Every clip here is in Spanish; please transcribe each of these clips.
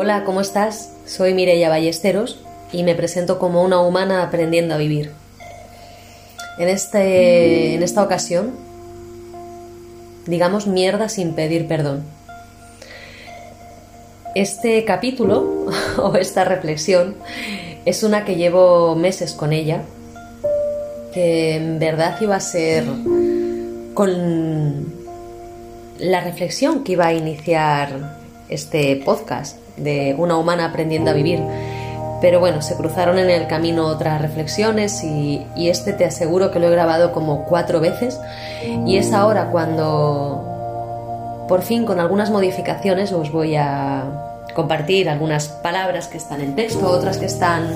Hola, ¿cómo estás? Soy Mireia Ballesteros y me presento como una humana aprendiendo a vivir. En, este, en esta ocasión, digamos mierda sin pedir perdón. Este capítulo o esta reflexión es una que llevo meses con ella, que en verdad iba a ser con la reflexión que iba a iniciar este podcast de una humana aprendiendo a vivir. Pero bueno, se cruzaron en el camino otras reflexiones y, este te aseguro que lo he grabado como cuatro veces y es ahora cuando por fin con algunas modificaciones os voy a compartir algunas palabras que están en texto, otras que están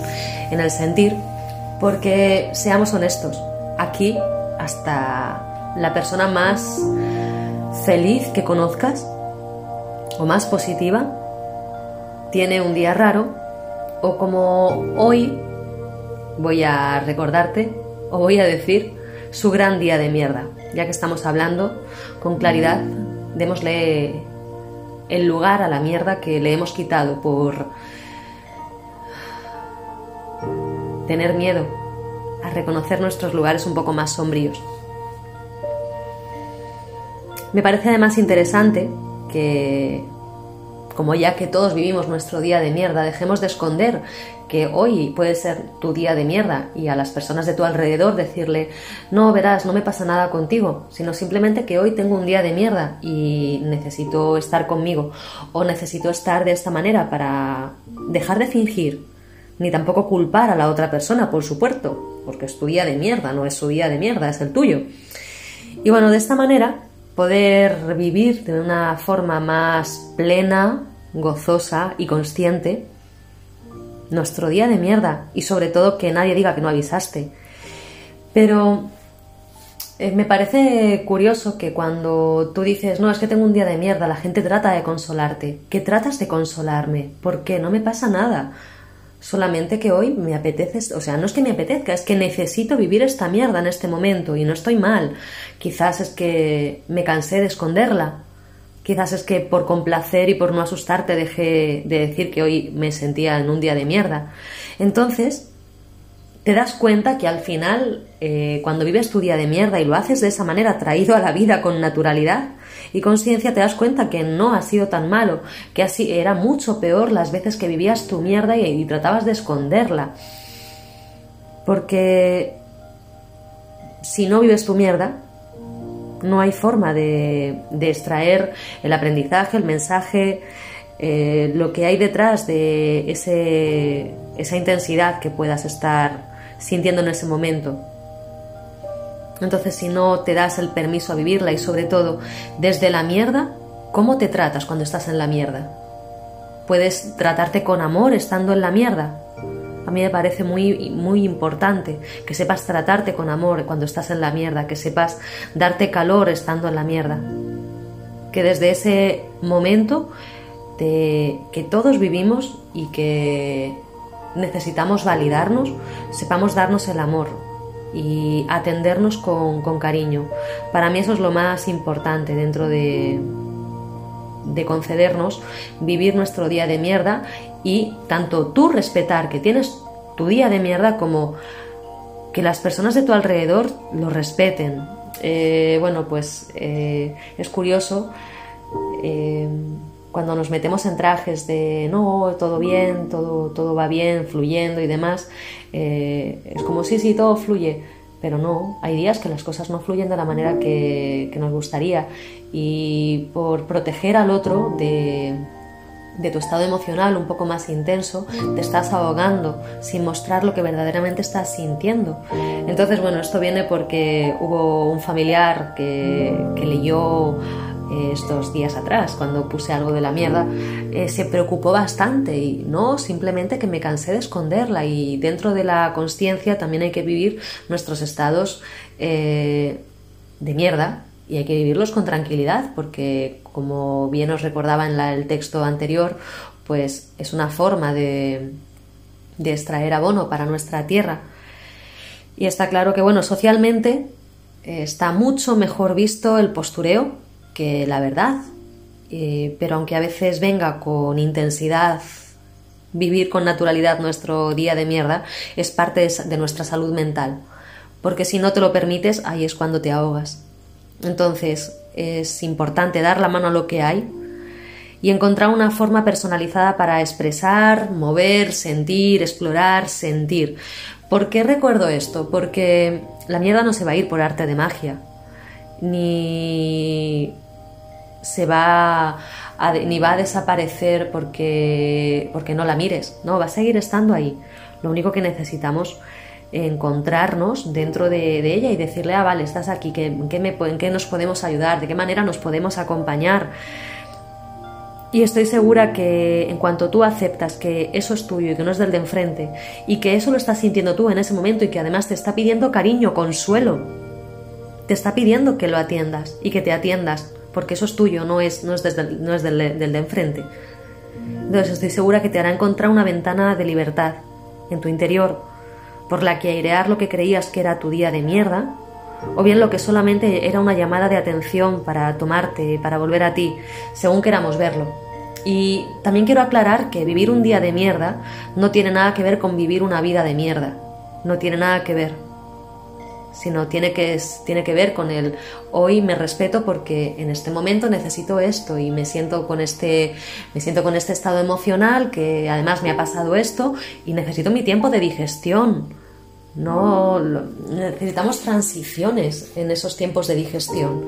en el sentir, porque seamos honestos, aquí hasta la persona más feliz que conozcas o más positiva tiene un día raro o como hoy voy a recordarte o voy a decir su gran día de mierda. Ya que estamos hablando con claridad, démosle el lugar a la mierda que le hemos quitado por tener miedo a reconocer nuestros lugares un poco más sombríos. Me parece además interesante que como ya que todos vivimos nuestro día de mierda, dejemos de esconder que hoy puede ser tu día de mierda y a las personas de tu alrededor decirle, no, verás, no me pasa nada contigo, sino simplemente que hoy tengo un día de mierda y necesito estar conmigo o necesito estar de esta manera para dejar de fingir, ni tampoco culpar a la otra persona, por supuesto, porque es tu día de mierda, no es su día de mierda, es el tuyo. Y bueno, de esta manera poder vivir de una forma más plena, gozosa y consciente nuestro día de mierda y sobre todo que nadie diga que no avisaste. Pero eh, me parece curioso que cuando tú dices, no, es que tengo un día de mierda, la gente trata de consolarte. ¿Qué tratas de consolarme? ¿Por qué? No me pasa nada. Solamente que hoy me apetece, o sea, no es que me apetezca, es que necesito vivir esta mierda en este momento y no estoy mal. Quizás es que me cansé de esconderla. Quizás es que por complacer y por no asustarte dejé de decir que hoy me sentía en un día de mierda. Entonces, te das cuenta que al final, eh, cuando vives tu día de mierda y lo haces de esa manera, traído a la vida con naturalidad, y conciencia te das cuenta que no ha sido tan malo, que así era mucho peor las veces que vivías tu mierda y, tratabas de esconderla. Porque si no vives tu mierda, no hay forma de, extraer el aprendizaje, el mensaje, eh, lo que hay detrás de ese, esa intensidad que puedas estar sintiendo en ese momento. Entonces, si no te das el permiso a vivirla y sobre todo desde la mierda, ¿cómo te tratas cuando estás en la mierda? ¿Puedes tratarte con amor estando en la mierda? A mí me parece muy, muy importante que sepas tratarte con amor cuando estás en la mierda, que sepas darte calor estando en la mierda. Que desde ese momento que todos vivimos y que necesitamos validarnos, sepamos darnos el amor, y atendernos con, cariño. Para mí eso es lo más importante dentro de, de concedernos vivir nuestro día de mierda y tanto tú respetar que tienes tu día de mierda como que las personas de tu alrededor lo respeten. Eh, bueno, pues eh, es curioso eh, cuando nos metemos en trajes de no, todo bien, todo, todo va bien, fluyendo y demás, eh, es como sí, sí, todo fluye, pero no, hay días que las cosas no fluyen de la manera que, que nos gustaría. Y por proteger al otro de, de tu estado emocional un poco más intenso, te estás ahogando sin mostrar lo que verdaderamente estás sintiendo. Entonces, bueno, esto viene porque hubo un familiar que, que leyó estos días atrás, cuando puse algo de la mierda, eh, se preocupó bastante y no simplemente que me cansé de esconderla y dentro de la conciencia también hay que vivir nuestros estados eh, de mierda y hay que vivirlos con tranquilidad porque como bien os recordaba en el texto anterior, pues es una forma de, de extraer abono para nuestra tierra. Y está claro que, bueno, socialmente eh, está mucho mejor visto el postureo que la verdad. eh, pero aunque a veces venga con intensidad vivir con naturalidad nuestro día de mierda, es parte de nuestra salud mental. Porque si no te lo permites, ahí es cuando te ahogas. Entonces, es importante dar la mano a lo que hay y encontrar una forma personalizada para expresar, mover, sentir, explorar, sentir. ¿Por qué recuerdo esto? Porque la mierda no se va a ir por arte de magia, ni se va a, ni va a desaparecer porque, porque no la mires, no, va a seguir estando ahí. Lo único que necesitamos encontrarnos dentro de, ella y decirle, ah, vale, estás aquí, ¿qué, en, qué me, ¿en qué nos podemos ayudar? ¿De qué manera nos podemos acompañar? Y estoy segura que en cuanto tú aceptas que eso es tuyo y que no es del de enfrente, y que eso lo estás sintiendo tú en ese momento y que además te está pidiendo cariño, consuelo, te está pidiendo que lo atiendas y que te atiendas, porque eso es tuyo, no es, no es, no es del, del de enfrente. Entonces estoy segura que te hará encontrar una ventana de libertad en tu interior por la que airear lo que creías que era tu día de mierda, o bien lo que solamente era una llamada de atención para tomarte, para volver a ti, según queramos verlo. Y también quiero aclarar que vivir un día de mierda no tiene nada que ver con vivir una vida de mierda, no tiene nada que ver sino tiene que, tiene que ver con el hoy me respeto porque en este momento necesito esto y me siento con este me siento con este estado emocional que además me ha pasado esto y necesito mi tiempo de digestión no necesitamos transiciones en esos tiempos de digestión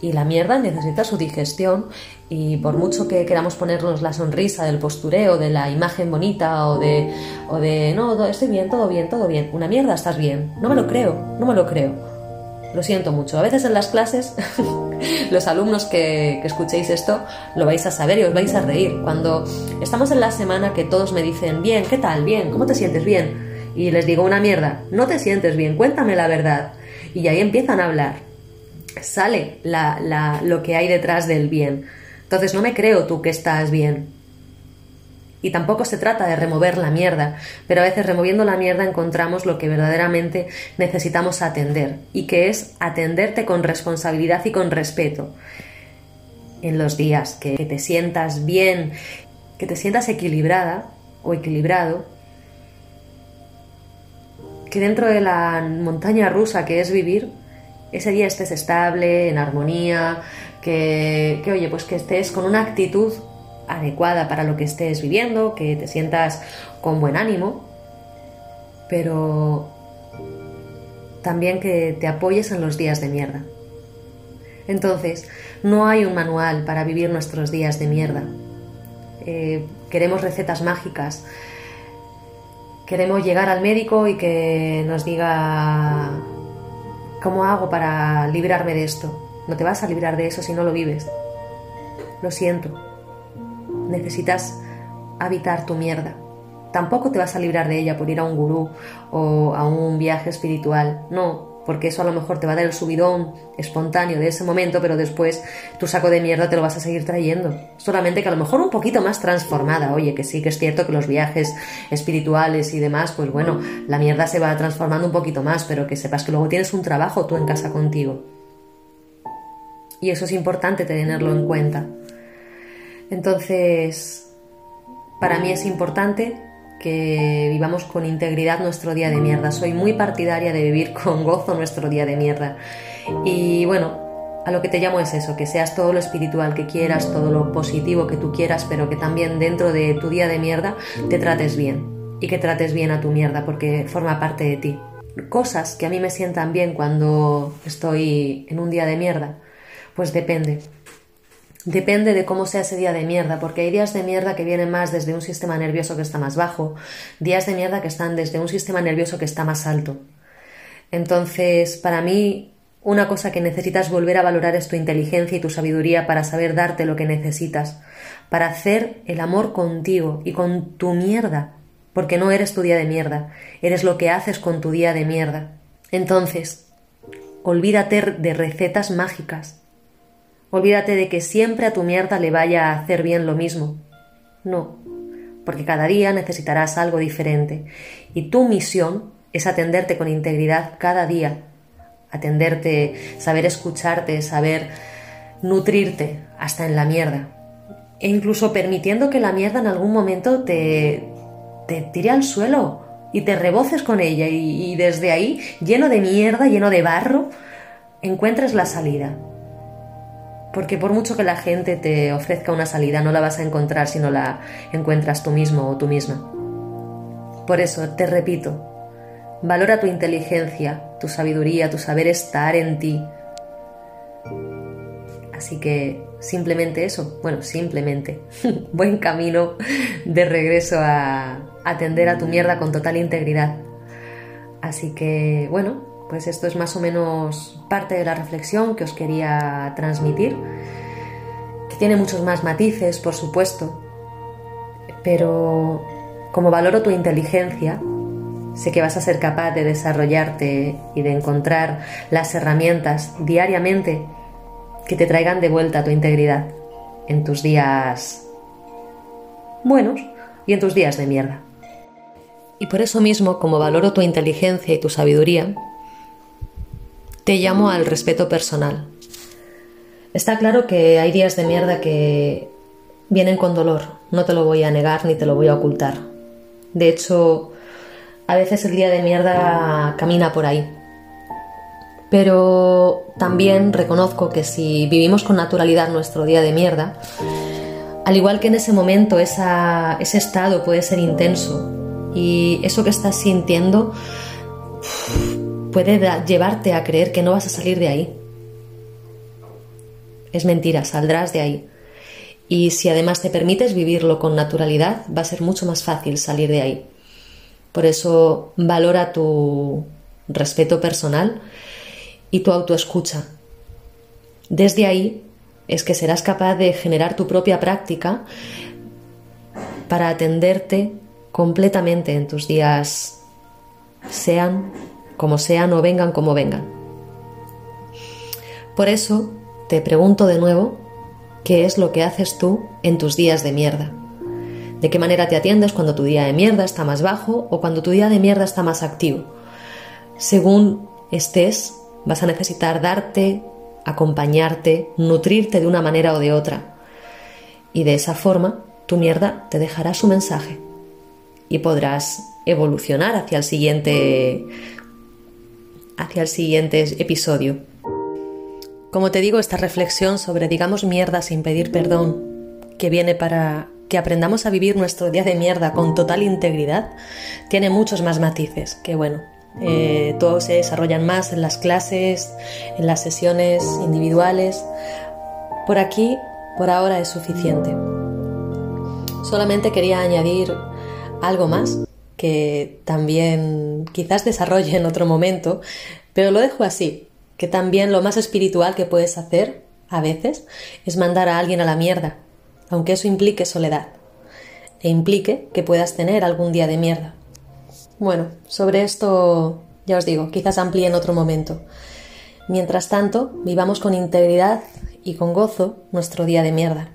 y la mierda necesita su digestión y por mucho que queramos ponernos la sonrisa del postureo, de la imagen bonita o de, o de no, estoy bien, todo bien, todo bien, una mierda, estás bien, no me lo creo, no me lo creo. Lo siento mucho. A veces en las clases, los alumnos que, que, escuchéis esto lo vais a saber y os vais a reír. Cuando estamos en la semana que todos me dicen, bien, ¿qué tal? Bien, ¿cómo te sientes? Bien. Y les digo una mierda, no te sientes bien, cuéntame la verdad. Y ahí empiezan a hablar sale lo que hay detrás del bien. Entonces no me creo tú que estás bien. Y tampoco se trata de remover la mierda, pero a veces removiendo la mierda encontramos lo que verdaderamente necesitamos atender, y que es atenderte con responsabilidad y con respeto. En los días que te sientas bien, que te sientas equilibrada o equilibrado, que dentro de la montaña rusa que es vivir, ese día estés estable, en armonía, que, oye, pues que estés con una actitud adecuada para lo que estés viviendo, que te sientas con buen ánimo, pero también que te apoyes en los días de mierda. Entonces, no hay un manual para vivir nuestros días de mierda. Eh, queremos recetas mágicas. Queremos llegar al médico y que nos diga ¿Cómo hago para librarme de esto? No te vas a librar de eso si no lo vives. Lo siento. Necesitas habitar tu mierda. Tampoco te vas a librar de ella por ir a un gurú o a un viaje espiritual. No, porque eso a lo mejor te va a dar el subidón espontáneo de ese momento, pero después tu saco de mierda te lo vas a seguir trayendo. Solamente que a lo mejor un poquito más transformada. Oye, que sí que es cierto que los viajes espirituales y demás, pues bueno, la mierda se va transformando un poquito más, pero que sepas que luego tienes un trabajo tú en casa contigo. Y eso es importante tenerlo en cuenta. Entonces, para mí es importante que vivamos con integridad nuestro día de mierda. Soy muy partidaria de vivir con gozo nuestro día de mierda. Y bueno, a lo que te llamo es eso, que seas todo lo espiritual que quieras, todo lo positivo que tú quieras, pero que también dentro de tu día de mierda te trates bien y que trates bien a tu mierda porque forma parte de ti. Cosas que a mí me sientan bien cuando estoy en un día de mierda, pues depende. Depende de cómo sea ese día de mierda, porque hay días de mierda que vienen más desde un sistema nervioso que está más bajo, días de mierda que están desde un sistema nervioso que está más alto. Entonces, para mí, una cosa que necesitas volver a valorar es tu inteligencia y tu sabiduría para saber darte lo que necesitas, para hacer el amor contigo y con tu mierda, porque no eres tu día de mierda, eres lo que haces con tu día de mierda. Entonces, olvídate de recetas mágicas, Olvídate de que siempre a tu mierda le vaya a hacer bien lo mismo. No, porque cada día necesitarás algo diferente y tu misión es atenderte con integridad cada día, atenderte, saber escucharte, saber nutrirte hasta en la mierda. E incluso permitiendo que la mierda en algún momento te, te tire al suelo y te reboces con ella y, y desde ahí, lleno de mierda, lleno de barro, encuentres la salida. Porque por mucho que la gente te ofrezca una salida, no la vas a encontrar si no la encuentras tú mismo o tú misma. Por eso, te repito, valora tu inteligencia, tu sabiduría, tu saber estar en ti. Así que simplemente eso, bueno, simplemente, buen camino de regreso a atender a tu mierda con total integridad. Así que, bueno, pues esto es más o menos parte de la reflexión que os quería transmitir, que tiene muchos más matices, por supuesto, pero como valoro tu inteligencia, sé que vas a ser capaz de desarrollarte y de encontrar las herramientas diariamente que te traigan de vuelta tu integridad en tus días buenos y en tus días de mierda. Y por eso mismo, como valoro tu inteligencia y tu sabiduría, te llamo al respeto personal. Está claro que hay días de mierda que vienen con dolor, no te lo voy a negar ni te lo voy a ocultar. De hecho, a veces el día de mierda camina por ahí. Pero también reconozco que si vivimos con naturalidad nuestro día de mierda, al igual que en ese momento ese estado puede ser intenso y eso que estás sintiendo puede llevarte a creer que no vas a salir de ahí. Es mentira, saldrás de ahí. Y si además te permites vivirlo con naturalidad, va a ser mucho más fácil salir de ahí. Por eso valora tu respeto personal y tu autoescucha. Desde ahí es que serás capaz de generar tu propia práctica para atenderte completamente en tus días, sean como sean o vengan como vengan. Por eso te pregunto de nuevo, ¿qué es lo que haces tú en tus días de mierda? ¿De qué manera te atiendes cuando tu día de mierda está más bajo o cuando tu día de mierda está más activo? Según estés, vas a necesitar darte, acompañarte, nutrirte de una manera o de otra. Y de esa forma, tu mierda te dejará su mensaje y podrás evolucionar hacia el siguiente hacia el siguiente episodio. Como te digo, esta reflexión sobre digamos mierda sin pedir perdón, que viene para que aprendamos a vivir nuestro día de mierda con total integridad, tiene muchos más matices, que bueno, eh, todos se desarrollan más en las clases, en las sesiones individuales. Por aquí, por ahora es suficiente. Solamente quería añadir algo más que también quizás desarrolle en otro momento, pero lo dejo así, que también lo más espiritual que puedes hacer a veces es mandar a alguien a la mierda, aunque eso implique soledad e implique que puedas tener algún día de mierda. Bueno, sobre esto ya os digo, quizás amplíe en otro momento. Mientras tanto, vivamos con integridad y con gozo nuestro día de mierda.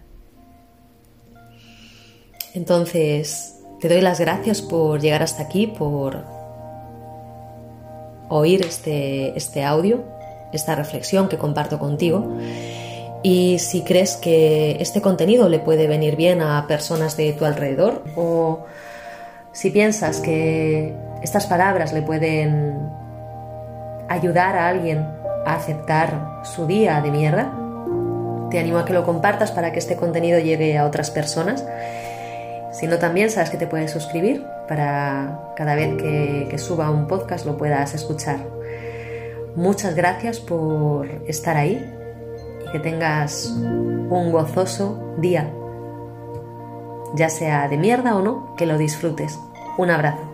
Entonces, te doy las gracias por llegar hasta aquí, por oír este, este audio, esta reflexión que comparto contigo. Y si crees que este contenido le puede venir bien a personas de tu alrededor o si piensas que estas palabras le pueden ayudar a alguien a aceptar su día de mierda, te animo a que lo compartas para que este contenido llegue a otras personas si no, también sabes que te puedes suscribir para cada vez que, suba un podcast lo puedas escuchar. Muchas gracias por estar ahí y que tengas un gozoso día. Ya sea de mierda o no, que lo disfrutes. Un abrazo.